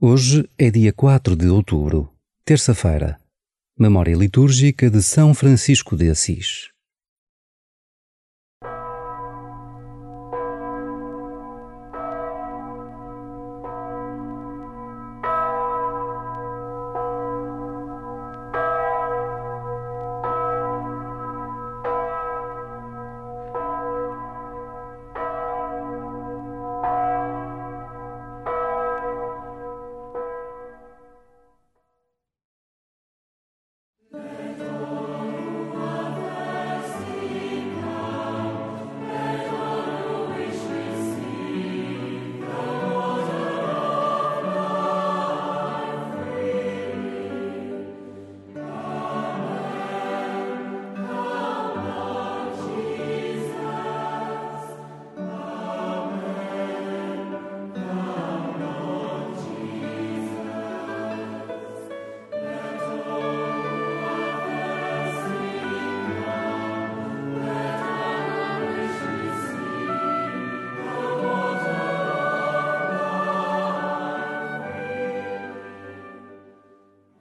Hoje é dia 4 de outubro, terça-feira, memória litúrgica de São Francisco de Assis.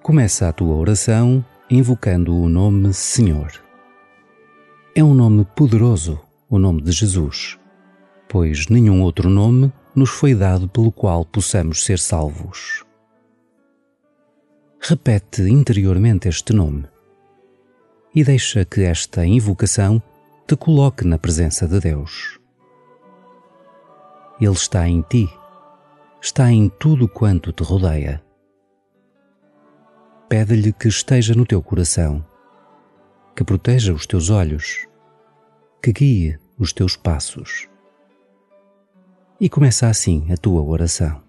Começa a tua oração invocando o nome Senhor. É um nome poderoso, o nome de Jesus, pois nenhum outro nome nos foi dado pelo qual possamos ser salvos. Repete interiormente este nome e deixa que esta invocação te coloque na presença de Deus. Ele está em ti, está em tudo quanto te rodeia pede-lhe que esteja no teu coração, que proteja os teus olhos, que guie os teus passos. E começa assim a tua oração.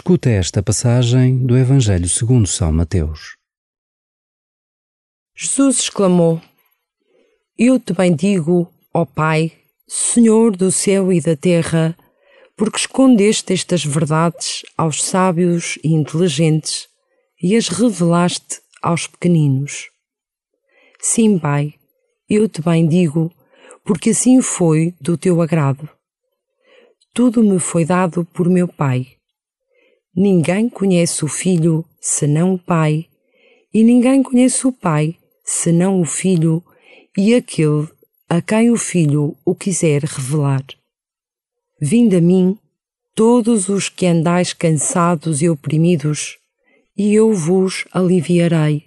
Escuta esta passagem do Evangelho segundo São Mateus. Jesus exclamou: Eu te bendigo, ó Pai, Senhor do céu e da terra, porque escondeste estas verdades aos sábios e inteligentes e as revelaste aos pequeninos. Sim, Pai, eu te bendigo, porque assim foi do teu agrado. Tudo me foi dado por meu Pai Ninguém conhece o Filho senão o Pai, e ninguém conhece o Pai senão o Filho e aquele a quem o Filho o quiser revelar. Vinde a mim, todos os que andais cansados e oprimidos, e eu vos aliviarei.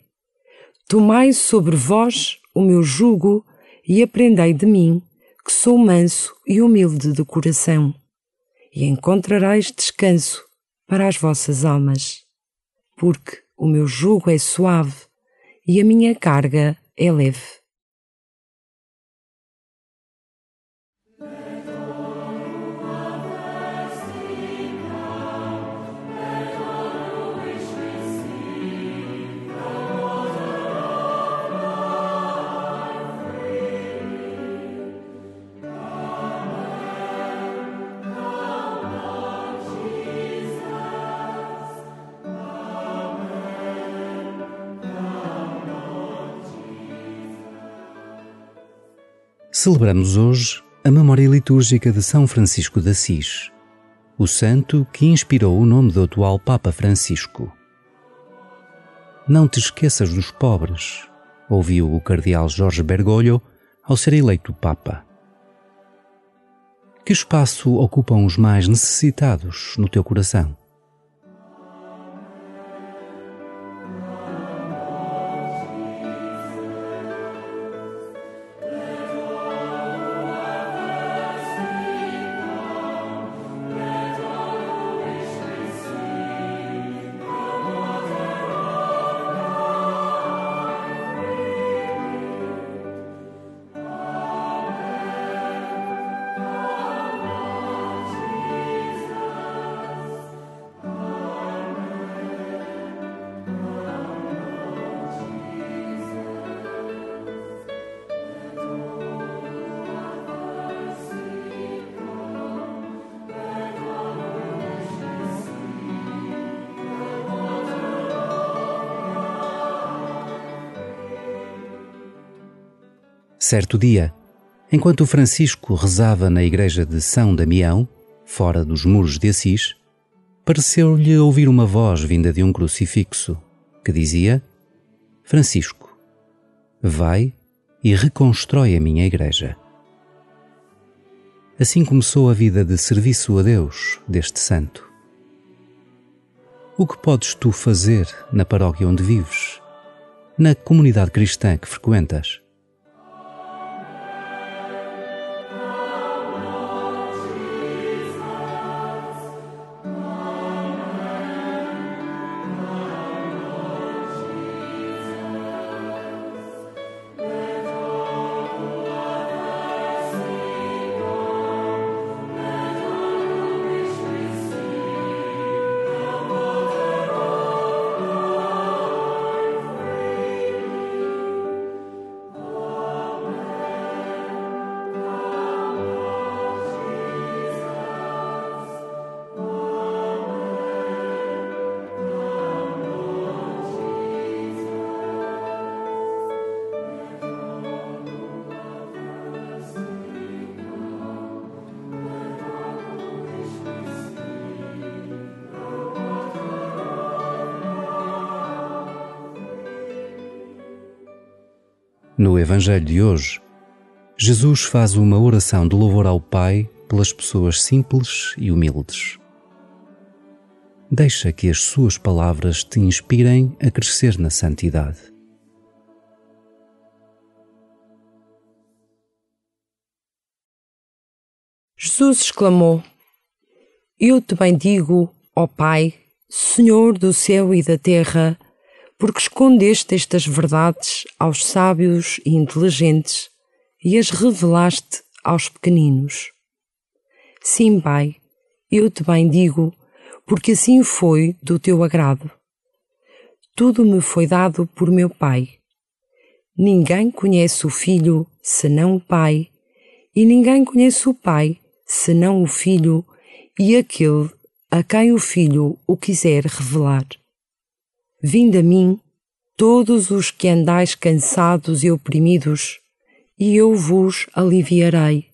Tomai sobre vós o meu jugo e aprendei de mim, que sou manso e humilde de coração, e encontrareis descanso para as vossas almas, porque o meu jugo é suave e a minha carga é leve. Celebramos hoje a memória litúrgica de São Francisco de Assis, o santo que inspirou o nome do atual Papa Francisco. Não te esqueças dos pobres, ouviu o cardeal Jorge Bergoglio ao ser eleito Papa. Que espaço ocupam os mais necessitados no teu coração? Certo dia, enquanto Francisco rezava na igreja de São Damião, fora dos muros de Assis, pareceu-lhe ouvir uma voz vinda de um crucifixo que dizia: Francisco, vai e reconstrói a minha igreja. Assim começou a vida de serviço a Deus deste santo. O que podes tu fazer na paróquia onde vives, na comunidade cristã que frequentas? No Evangelho de hoje, Jesus faz uma oração de louvor ao Pai pelas pessoas simples e humildes. Deixa que as suas palavras te inspirem a crescer na santidade. Jesus exclamou: Eu te bendigo, ó Pai, Senhor do céu e da terra porque escondeste estas verdades aos sábios e inteligentes e as revelaste aos pequeninos. Sim, Pai, eu te bem digo, porque assim foi do teu agrado. Tudo me foi dado por meu Pai. Ninguém conhece o Filho senão o Pai, e ninguém conhece o Pai senão o Filho e aquele a quem o Filho o quiser revelar. Vinde a mim, todos os que andais cansados e oprimidos, e eu vos aliviarei.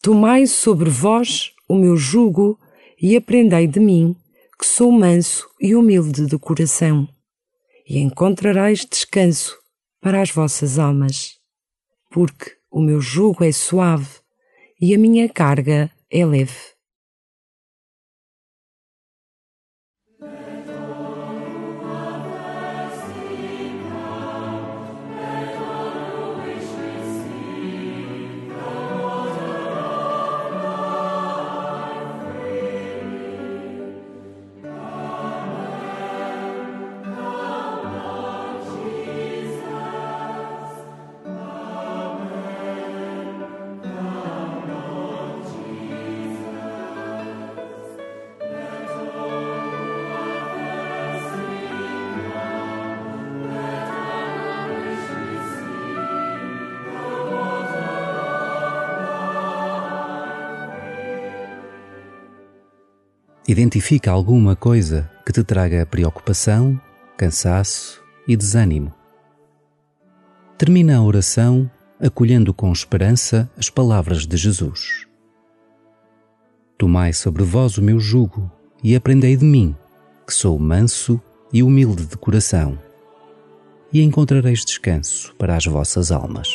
Tomai sobre vós o meu jugo e aprendei de mim, que sou manso e humilde de coração, e encontrareis descanso para as vossas almas, porque o meu jugo é suave e a minha carga é leve. Identifica alguma coisa que te traga preocupação, cansaço e desânimo. Termina a oração acolhendo com esperança as palavras de Jesus. Tomai sobre vós o meu jugo e aprendei de mim, que sou manso e humilde de coração, e encontrareis descanso para as vossas almas.